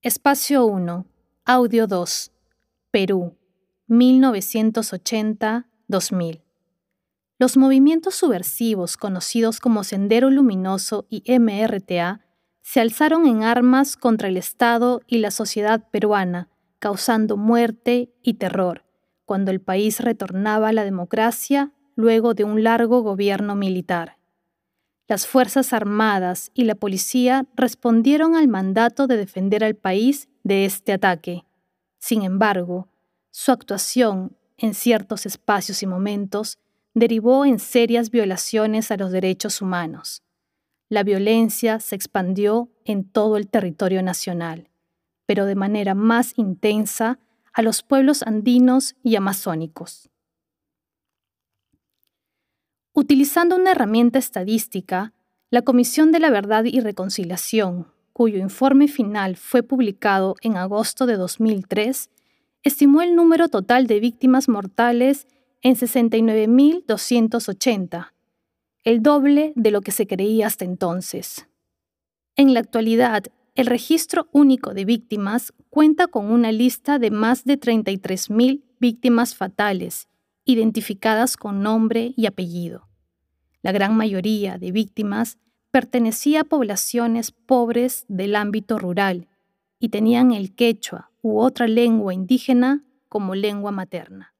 Espacio 1, Audio 2, Perú, 1980-2000. Los movimientos subversivos conocidos como Sendero Luminoso y MRTA se alzaron en armas contra el Estado y la sociedad peruana, causando muerte y terror, cuando el país retornaba a la democracia luego de un largo gobierno militar. Las Fuerzas Armadas y la policía respondieron al mandato de defender al país de este ataque. Sin embargo, su actuación en ciertos espacios y momentos derivó en serias violaciones a los derechos humanos. La violencia se expandió en todo el territorio nacional, pero de manera más intensa a los pueblos andinos y amazónicos. Utilizando una herramienta estadística, la Comisión de la Verdad y Reconciliación, cuyo informe final fue publicado en agosto de 2003, estimó el número total de víctimas mortales en 69.280, el doble de lo que se creía hasta entonces. En la actualidad, el registro único de víctimas cuenta con una lista de más de 33.000 víctimas fatales, identificadas con nombre y apellido. La gran mayoría de víctimas pertenecía a poblaciones pobres del ámbito rural y tenían el quechua u otra lengua indígena como lengua materna.